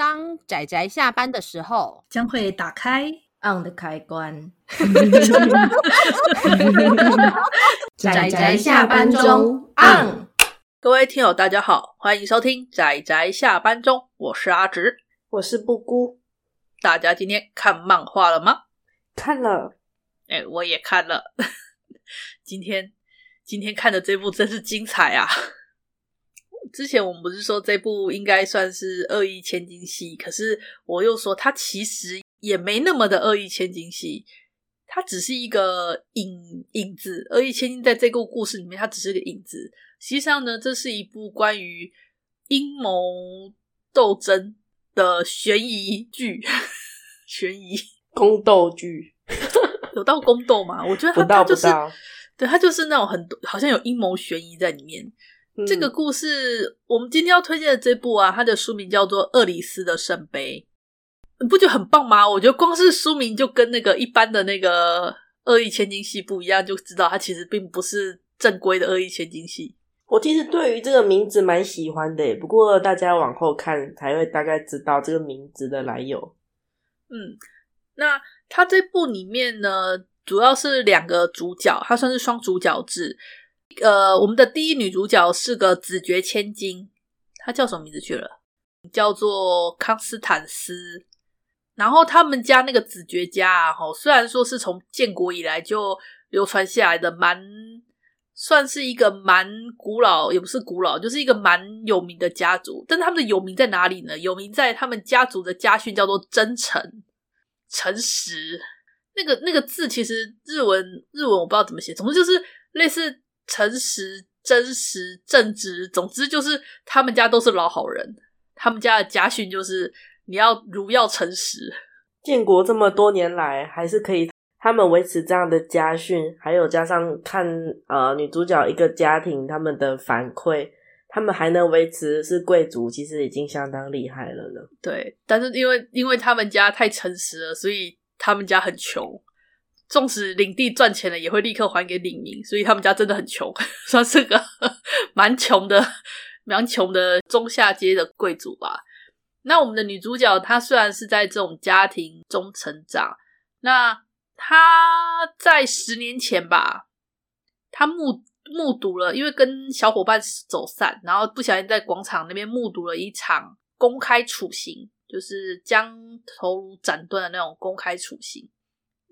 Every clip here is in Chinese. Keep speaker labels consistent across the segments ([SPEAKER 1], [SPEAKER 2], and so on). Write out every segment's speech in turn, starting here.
[SPEAKER 1] 当仔仔下班的时候，
[SPEAKER 2] 将会打开
[SPEAKER 3] on 的开关。
[SPEAKER 1] 仔仔下班中 on。
[SPEAKER 4] 各位听友，大家好，欢迎收听仔仔下班中，我是阿直，
[SPEAKER 3] 我是布姑。
[SPEAKER 4] 大家今天看漫画了吗？
[SPEAKER 3] 看了，
[SPEAKER 4] 哎，我也看了。今天今天看的这部真是精彩啊！之前我们不是说这部应该算是恶意千金戏，可是我又说它其实也没那么的恶意千金戏，它只是一个影影子。恶意千金在这个故事里面，它只是个影子。实际上呢，这是一部关于阴谋斗争的悬疑剧，悬疑
[SPEAKER 3] 宫斗剧，
[SPEAKER 4] 有到宫斗吗？我觉得它它就是，对，它就是那种很多好像有阴谋悬疑在里面。这个故事，我们今天要推荐的这部啊，它的书名叫做《厄里斯的圣杯》，你不觉得很棒吗？我觉得光是书名就跟那个一般的那个恶意千金戏不一样，就知道它其实并不是正规的恶意千金戏。
[SPEAKER 3] 我其实对于这个名字蛮喜欢的，不过大家往后看才会大概知道这个名字的来由。
[SPEAKER 4] 嗯，那它这部里面呢，主要是两个主角，它算是双主角制。呃，我们的第一女主角是个子爵千金，她叫什么名字去了？叫做康斯坦斯。然后他们家那个子爵家啊，吼，虽然说是从建国以来就流传下来的蛮，蛮算是一个蛮古老，也不是古老，就是一个蛮有名的家族。但他们的有名在哪里呢？有名在他们家族的家训叫做真诚、诚实。那个那个字其实日文日文我不知道怎么写，总之就是类似。诚实、真实、正直，总之就是他们家都是老好人。他们家的家训就是你要如要诚实。
[SPEAKER 3] 建国这么多年来，还是可以他们维持这样的家训，还有加上看呃女主角一个家庭他们的反馈，他们还能维持是贵族，其实已经相当厉害了呢。
[SPEAKER 4] 对，但是因为因为他们家太诚实了，所以他们家很穷。纵使领地赚钱了，也会立刻还给领民，所以他们家真的很穷，算是个 蛮穷的、蛮穷的中下阶的贵族吧。那我们的女主角，她虽然是在这种家庭中成长，那她在十年前吧，她目目睹了，因为跟小伙伴走散，然后不小心在广场那边目睹了一场公开处刑，就是将头颅斩断的那种公开处刑。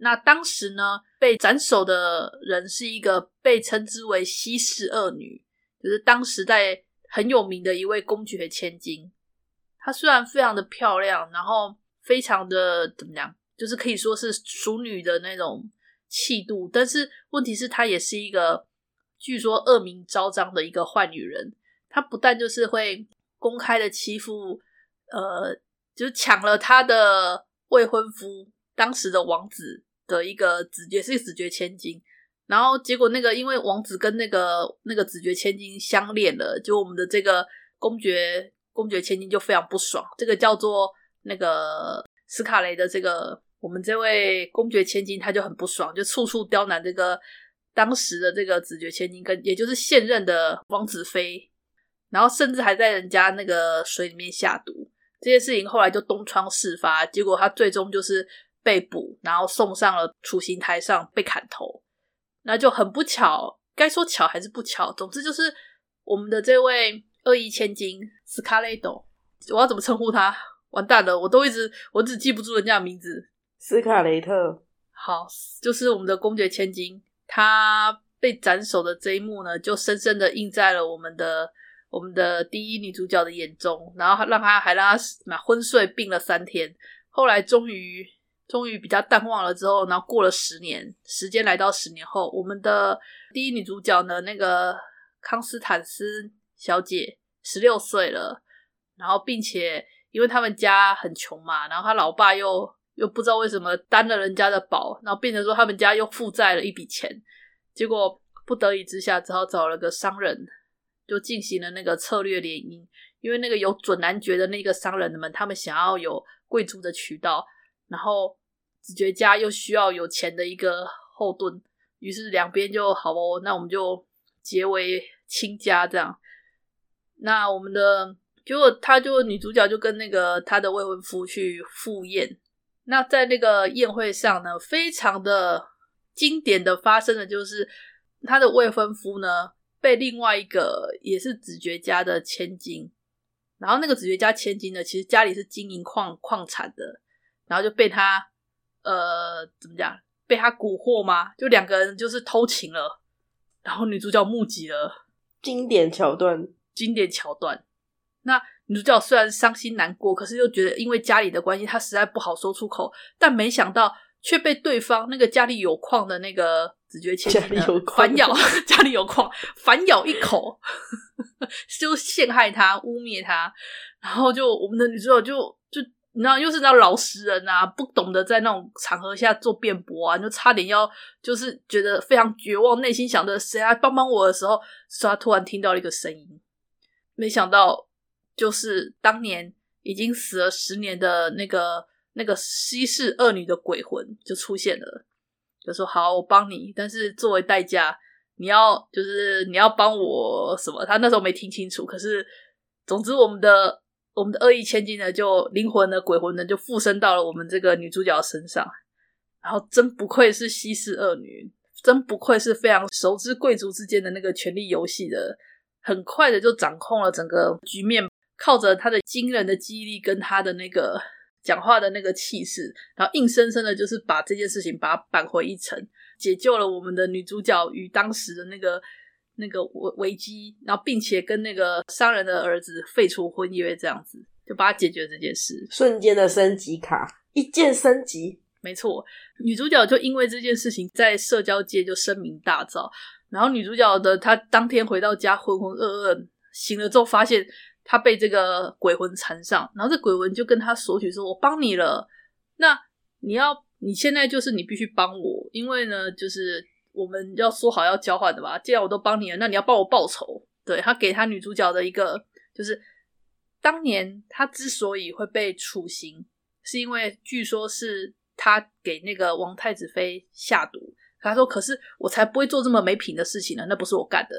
[SPEAKER 4] 那当时呢，被斩首的人是一个被称之为西式恶女，就是当时在很有名的一位公爵千金。她虽然非常的漂亮，然后非常的怎么样，就是可以说是淑女的那种气度，但是问题是她也是一个据说恶名昭彰的一个坏女人。她不但就是会公开的欺负，呃，就是抢了她的未婚夫，当时的王子。的一个子爵是一个子爵千金，然后结果那个因为王子跟那个那个子爵千金相恋了，就我们的这个公爵公爵千金就非常不爽。这个叫做那个斯卡雷的这个我们这位公爵千金，他就很不爽，就处处刁难这个当时的这个子爵千金，跟也就是现任的王子妃，然后甚至还在人家那个水里面下毒。这些事情后来就东窗事发，结果他最终就是。被捕，然后送上了处刑台上被砍头，那就很不巧。该说巧还是不巧？总之就是我们的这位恶意千金斯卡雷朵，我要怎么称呼他？完蛋了，我都一直我只记不住人家的名字。
[SPEAKER 3] 斯卡雷特，
[SPEAKER 4] 好，就是我们的公爵千金，他被斩首的这一幕呢，就深深的印在了我们的我们的第一女主角的眼中，然后让她还让他昏睡病了三天，后来终于。终于比较淡忘了之后，然后过了十年，时间来到十年后，我们的第一女主角呢，那个康斯坦斯小姐十六岁了，然后并且因为他们家很穷嘛，然后他老爸又又不知道为什么担了人家的宝，然后变成说他们家又负债了一笔钱，结果不得已之下只好找了个商人，就进行了那个策略联姻，因为那个有准男爵的那个商人们，他们想要有贵族的渠道。然后子爵家又需要有钱的一个后盾，于是两边就好哦，那我们就结为亲家这样。那我们的结果他就女主角就跟那个他的未婚夫去赴宴。那在那个宴会上呢，非常的经典的发生的就是他的未婚夫呢被另外一个也是子爵家的千金，然后那个子爵家千金呢，其实家里是经营矿矿产的，然后就被他呃怎么讲，被他蛊惑吗？就两个人就是偷情了，然后女主角目击了
[SPEAKER 3] 经典桥段，
[SPEAKER 4] 经典桥段。那女主角虽然伤心难过，可是又觉得因为家里的关系，她实在不好说出口。但没想到却被对方那个家里有矿的那个子爵千金反咬，家里有矿反咬一口，就陷害他、污蔑他。然后就我们的女主角就就你知道，又是那老实人啊，不懂得在那种场合下做辩驳啊，就差点要就是觉得非常绝望，内心想着谁来帮帮我的时候，是她突然听到了一个声音，没想到。就是当年已经死了十年的那个那个西氏恶女的鬼魂就出现了，就说好，我帮你，但是作为代价，你要就是你要帮我什么？他那时候没听清楚，可是总之我们的我们的恶意千金呢，就灵魂的鬼魂呢，就附身到了我们这个女主角身上。然后真不愧是西施恶女，真不愧是非常熟知贵族之间的那个权力游戏的，很快的就掌控了整个局面。靠着他的惊人的记忆力跟他的那个讲话的那个气势，然后硬生生的就是把这件事情把它扳回一城，解救了我们的女主角与当时的那个那个危危机，然后并且跟那个商人的儿子废除婚约，这样子就把他解决这件事，
[SPEAKER 3] 瞬间的升级卡，一键升级。
[SPEAKER 4] 没错，女主角就因为这件事情在社交界就声名大噪，然后女主角的她当天回到家浑浑噩噩，醒了之后发现。她被这个鬼魂缠上，然后这鬼魂就跟她索取说：“我帮你了，那你要你现在就是你必须帮我，因为呢，就是我们要说好要交换的吧。既然我都帮你了，那你要帮我报仇。”对，他给他女主角的一个就是，当年他之所以会被处刑，是因为据说是他给那个王太子妃下毒。他说：“可是我才不会做这么没品的事情呢，那不是我干的。”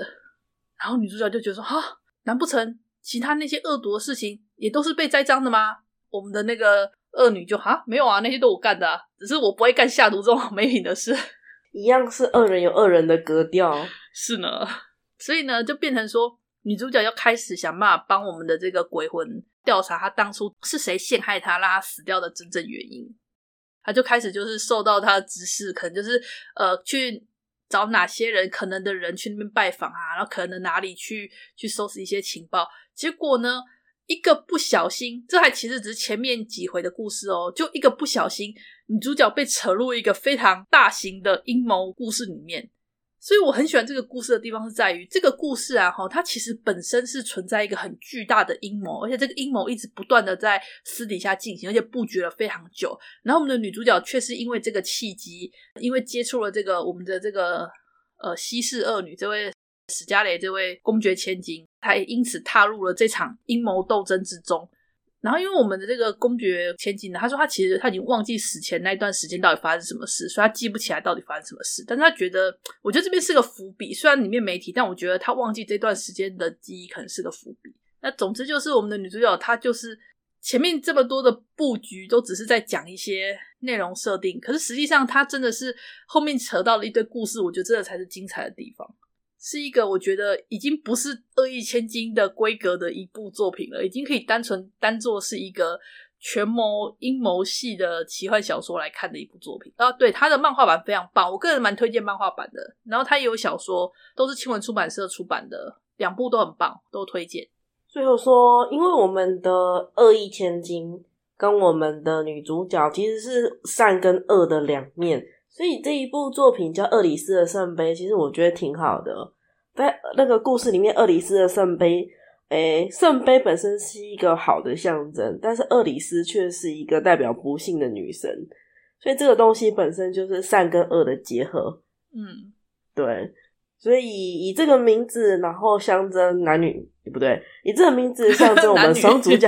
[SPEAKER 4] 然后女主角就觉得说：“哈，难不成？”其他那些恶毒的事情也都是被栽赃的吗？我们的那个恶女就哈没有啊，那些都我干的，只是我不会干下毒这种 没品的事。
[SPEAKER 3] 一样是恶人有恶人的格调，
[SPEAKER 4] 是呢。所以呢，就变成说女主角要开始想办法帮我们的这个鬼魂调查，他当初是谁陷害他，让他死掉的真正原因。他就开始就是受到他的指示，可能就是呃去。找哪些人可能的人去那边拜访啊，然后可能哪里去去收拾一些情报。结果呢，一个不小心，这还其实只是前面几回的故事哦，就一个不小心，女主角被扯入一个非常大型的阴谋故事里面。所以我很喜欢这个故事的地方是在于，这个故事啊，哈，它其实本身是存在一个很巨大的阴谋，而且这个阴谋一直不断的在私底下进行，而且布局了非常久。然后我们的女主角却是因为这个契机，因为接触了这个我们的这个呃西式恶女这位史嘉蕾这位公爵千金，她也因此踏入了这场阴谋斗争之中。然后，因为我们的这个公爵千金呢，他说他其实他已经忘记死前那一段时间到底发生什么事，所以他记不起来到底发生什么事。但是他觉得，我觉得这边是个伏笔，虽然里面没提，但我觉得他忘记这段时间的记忆可能是个伏笔。那总之就是我们的女主角，她就是前面这么多的布局都只是在讲一些内容设定，可是实际上她真的是后面扯到了一堆故事，我觉得这个才是精彩的地方。是一个我觉得已经不是恶意千金的规格的一部作品了，已经可以单纯当做是一个权谋阴谋系的奇幻小说来看的一部作品啊。对，它的漫画版非常棒，我个人蛮推荐漫画版的。然后它也有小说，都是青文出版社出版的，两部都很棒，都推荐。
[SPEAKER 3] 最后说，因为我们的恶意千金跟我们的女主角其实是善跟恶的两面。所以这一部作品叫《厄里斯的圣杯》，其实我觉得挺好的。在那个故事里面，厄里斯的圣杯，诶，圣杯本身是一个好的象征，但是厄里斯却是一个代表不幸的女神。所以这个东西本身就是善跟恶的结合。
[SPEAKER 4] 嗯，
[SPEAKER 3] 对。所以以这个名字，然后象征男女，不对，以这个名字象征我们 双主角，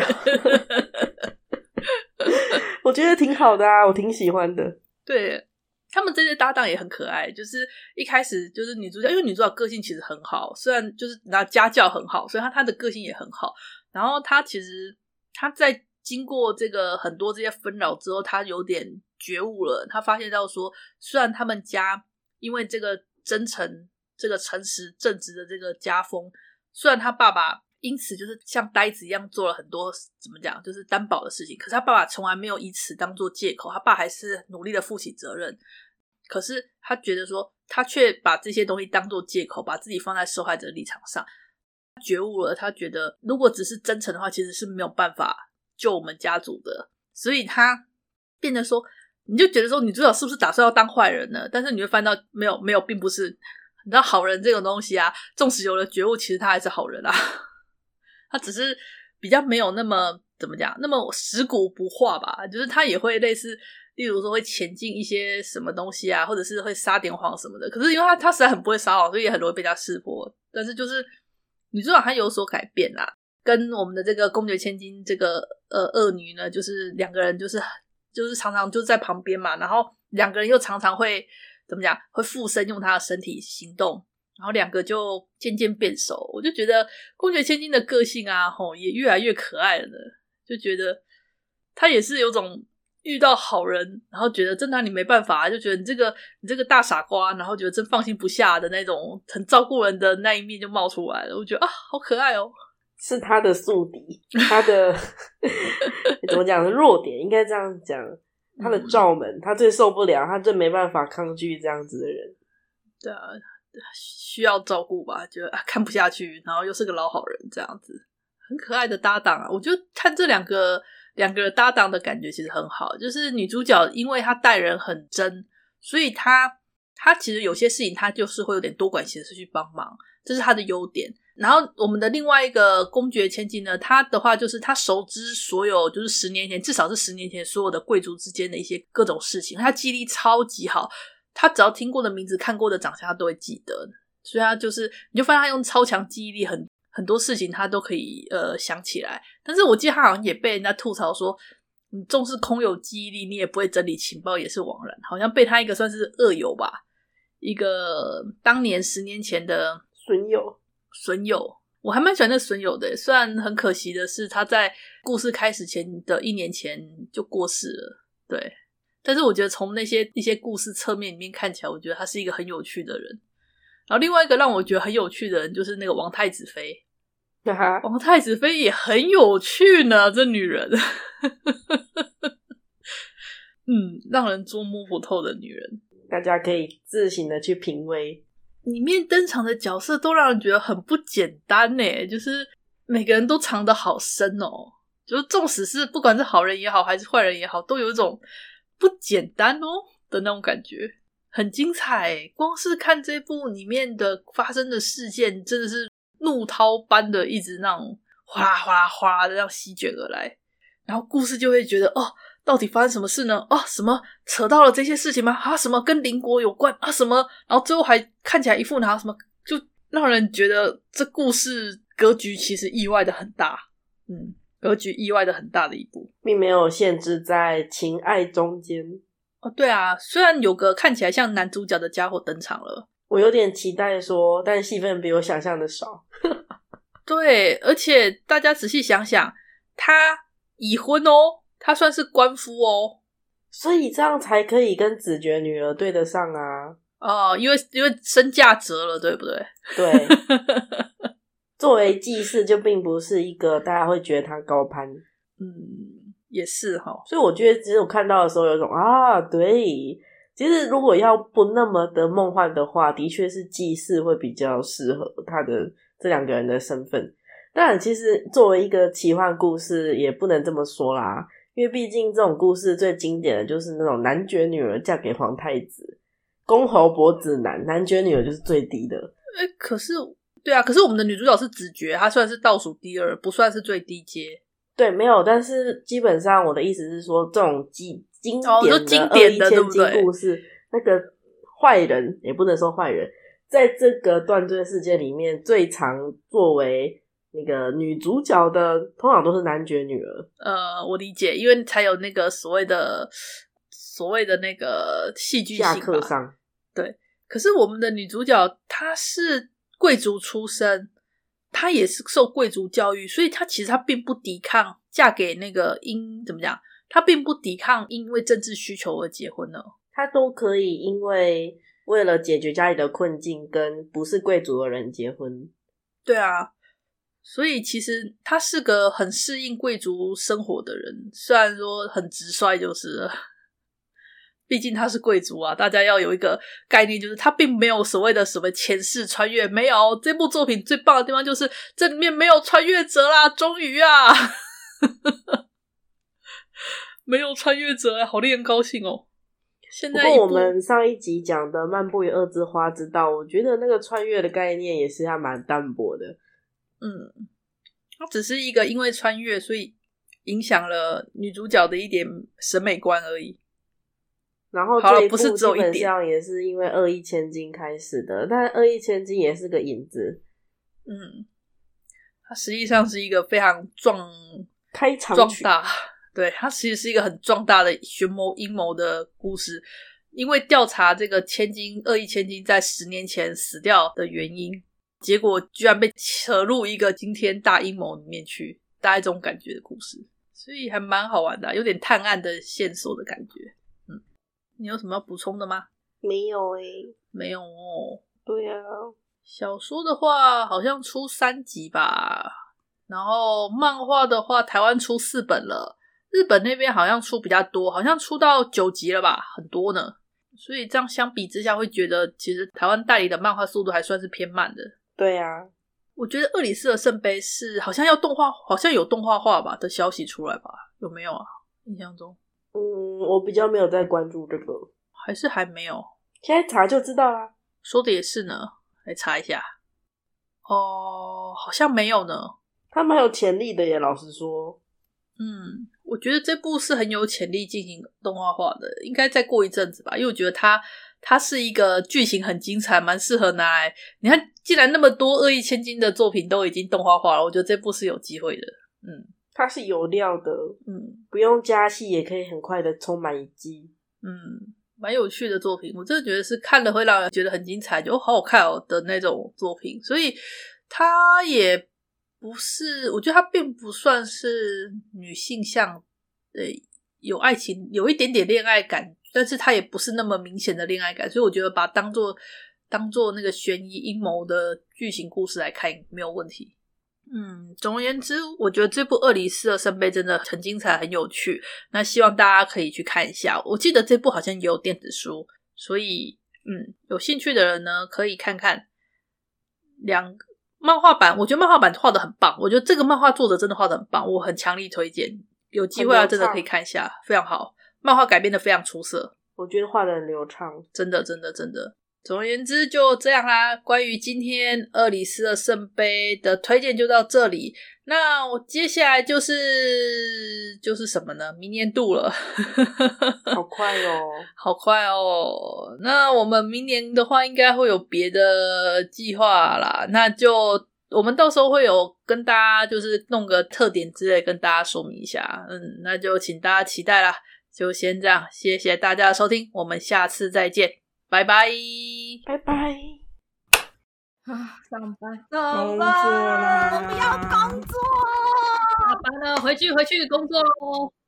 [SPEAKER 3] 我觉得挺好的啊，我挺喜欢的。
[SPEAKER 4] 对。他们这些搭档也很可爱，就是一开始就是女主角，因为女主角个性其实很好，虽然就是拿家教很好，所以她她的个性也很好。然后她其实她在经过这个很多这些纷扰之后，她有点觉悟了。她发现到说，虽然他们家因为这个真诚、这个诚实、正直的这个家风，虽然他爸爸因此就是像呆子一样做了很多怎么讲，就是担保的事情，可是他爸爸从来没有以此当做借口，他爸还是努力的负起责任。可是他觉得说，他却把这些东西当做借口，把自己放在受害者的立场上。觉悟了，他觉得如果只是真诚的话，其实是没有办法救我们家族的。所以他变得说，你就觉得说，女主角是不是打算要当坏人呢？但是你会翻到，没有，没有，并不是。你知道，好人这种东西啊，纵使有了觉悟，其实他还是好人啊。他只是比较没有那么怎么讲，那么食古不化吧。就是他也会类似，例如说会前进一些什么东西啊，或者是会撒点谎什么的。可是因为他他实在很不会撒谎，所以也很容易被他识破。但是就是。女主角她有所改变啦，跟我们的这个公爵千金这个呃恶女呢，就是两个人就是就是常常就在旁边嘛，然后两个人又常常会怎么讲，会附身用他的身体行动，然后两个就渐渐变熟。我就觉得公爵千金的个性啊，吼也越来越可爱了呢，就觉得他也是有种。遇到好人，然后觉得真拿你没办法，就觉得你这个你这个大傻瓜，然后觉得真放心不下的那种很照顾人的那一面就冒出来了。我觉得啊，好可爱哦，
[SPEAKER 3] 是他的宿敌，他的 怎么讲的弱点，应该这样讲，他的罩门，他最受不了，他最没办法抗拒这样子的人。
[SPEAKER 4] 对啊，需要照顾吧，就啊看不下去，然后又是个老好人，这样子很可爱的搭档啊。我就看这两个。两个搭档的感觉其实很好，就是女主角因为她待人很真，所以她她其实有些事情她就是会有点多管闲事去帮忙，这是她的优点。然后我们的另外一个公爵千金呢，她的话就是她熟知所有，就是十年前至少是十年前所有的贵族之间的一些各种事情，她记忆力超级好，她只要听过的名字、看过的长相，他都会记得。所以他就是你就发现他用超强记忆力很。很多事情他都可以呃想起来，但是我记得他好像也被人家吐槽说，你纵使空有记忆力，你也不会整理情报，也是枉然。好像被他一个算是恶友吧，一个当年十年前的
[SPEAKER 3] 损友，
[SPEAKER 4] 损友，我还蛮喜欢那损友的。虽然很可惜的是他在故事开始前的一年前就过世了，对。但是我觉得从那些一些故事侧面里面看起来，我觉得他是一个很有趣的人。然后另外一个让我觉得很有趣的人就是那个王太子妃，王太子妃也很有趣呢，这女人，嗯，让人捉摸不透的女人，
[SPEAKER 3] 大家可以自行的去品味。
[SPEAKER 4] 里面登场的角色都让人觉得很不简单呢，就是每个人都藏得好深哦，就是纵使是不管是好人也好，还是坏人也好，都有一种不简单哦的那种感觉。很精彩，光是看这部里面的发生的事件，真的是怒涛般的，一直那种哗啦哗啦哗啦的这样席卷而来。然后故事就会觉得，哦，到底发生什么事呢？哦，什么扯到了这些事情吗？啊，什么跟邻国有关啊？什么？然后最后还看起来一副拿什么，就让人觉得这故事格局其实意外的很大。嗯，格局意外的很大的一部，
[SPEAKER 3] 并没有限制在情爱中间。
[SPEAKER 4] 哦，对啊，虽然有个看起来像男主角的家伙登场了，
[SPEAKER 3] 我有点期待说，但戏份比我想象的少。
[SPEAKER 4] 对，而且大家仔细想想，他已婚哦，他算是官夫哦，
[SPEAKER 3] 所以这样才可以跟子爵女儿对得上啊。
[SPEAKER 4] 哦，因为因为身价折了，对不对？
[SPEAKER 3] 对，作为祭祀就并不是一个大家会觉得他高攀，
[SPEAKER 4] 嗯。也是哈，
[SPEAKER 3] 所以我觉得只有看到的时候有种啊，对，其实如果要不那么的梦幻的话，的确是祭祀会比较适合他的这两个人的身份。但其实作为一个奇幻故事，也不能这么说啦，因为毕竟这种故事最经典的就是那种男爵女儿嫁给皇太子，公侯伯子男，男爵女儿就是最低的。
[SPEAKER 4] 哎、欸，可是对啊，可是我们的女主角是子爵，她算是倒数第二，不算是最低阶。
[SPEAKER 3] 对，没有，但是基本上我的意思是说，这种经经
[SPEAKER 4] 典的恶意千金
[SPEAKER 3] 故事，那个坏人也不能说坏人，在这个断罪事件里面，最常作为那个女主角的，通常都是男爵女儿。
[SPEAKER 4] 呃，我理解，因为才有那个所谓的所谓的那个戏剧性吧。下课上。对，可是我们的女主角她是贵族出身。她也是受贵族教育，所以她其实她并不抵抗嫁给那个因怎么讲，她并不抵抗因为政治需求而结婚了，
[SPEAKER 3] 她都可以因为为了解决家里的困境跟不是贵族的人结婚。
[SPEAKER 4] 对啊。所以其实他是个很适应贵族生活的人，虽然说很直率，就是了，毕竟他是贵族啊。大家要有一个概念，就是他并没有所谓的什么前世穿越，没有。这部作品最棒的地方就是这里面没有穿越者啦，终于啊，没有穿越者，好令人高兴哦。现在，不过
[SPEAKER 3] 我们上一集讲的《漫步于二之花之道》，我觉得那个穿越的概念也是还蛮淡薄的。
[SPEAKER 4] 嗯，它只是一个因为穿越，所以影响了女主角的一点审美观而已。
[SPEAKER 3] 然后这一部基本上也是因为恶意千金开始的，但恶意千金也是个影子。
[SPEAKER 4] 嗯，它实际上是一个非常壮
[SPEAKER 3] 开场
[SPEAKER 4] 壮大，对，它其实是一个很壮大的玄谋阴谋的故事。因为调查这个千金恶意千金在十年前死掉的原因。结果居然被扯入一个惊天大阴谋里面去，大概这种感觉的故事，所以还蛮好玩的，有点探案的线索的感觉。嗯，你有什么要补充的吗？
[SPEAKER 3] 没有诶、欸，
[SPEAKER 4] 没有哦。
[SPEAKER 3] 对啊，
[SPEAKER 4] 小说的话好像出三集吧，然后漫画的话台湾出四本了，日本那边好像出比较多，好像出到九集了吧，很多呢。所以这样相比之下，会觉得其实台湾代理的漫画速度还算是偏慢的。
[SPEAKER 3] 对啊，
[SPEAKER 4] 我觉得《厄里斯的圣杯》是好像要动画，好像有动画化吧的消息出来吧？有没有啊？印象中，
[SPEAKER 3] 嗯，我比较没有在关注这个，
[SPEAKER 4] 还是还没有？
[SPEAKER 3] 现在查就知道啦。
[SPEAKER 4] 说的也是呢，来查一下。哦，好像没有呢。
[SPEAKER 3] 他蛮有潜力的耶，老实说。
[SPEAKER 4] 嗯，我觉得这部是很有潜力进行动画化的，应该再过一阵子吧，因为我觉得它。它是一个剧情很精彩，蛮适合拿来。你看，既然那么多恶意千金的作品都已经动画化了，我觉得这部是有机会的。嗯，
[SPEAKER 3] 它是有料的。嗯，不用加戏也可以很快的充满一季。
[SPEAKER 4] 嗯，蛮有趣的作品，我真的觉得是看了会让人觉得很精彩，就好好看哦的那种作品。所以它也不是，我觉得它并不算是女性向，呃，有爱情，有一点点恋爱感。但是它也不是那么明显的恋爱感，所以我觉得把它当做当做那个悬疑阴谋的剧情故事来看没有问题。嗯，总而言之，我觉得这部《厄里斯的圣杯》真的很精彩、很有趣。那希望大家可以去看一下。我记得这部好像也有电子书，所以嗯，有兴趣的人呢可以看看两漫画版。我觉得漫画版画的很棒，我觉得这个漫画作者真的画的很棒，我很强力推荐。有机会啊，真的可以看一下，非常好。漫画改编的非常出色，
[SPEAKER 3] 我觉得画的很流畅，
[SPEAKER 4] 真的，真的，真的。总而言之，就这样啦。关于今天《厄里斯的圣杯》的推荐就到这里。那我接下来就是就是什么呢？明年度了，
[SPEAKER 3] 好 快哦，
[SPEAKER 4] 好快哦。那我们明年的话，应该会有别的计划啦。那就我们到时候会有跟大家就是弄个特点之类，跟大家说明一下。嗯，那就请大家期待啦。就先这样，谢谢大家的收听，我们下次再见，拜拜，
[SPEAKER 3] 拜拜。
[SPEAKER 1] 啊，上班，上班，我不要工作，
[SPEAKER 4] 下班了，回去，回去工作喽。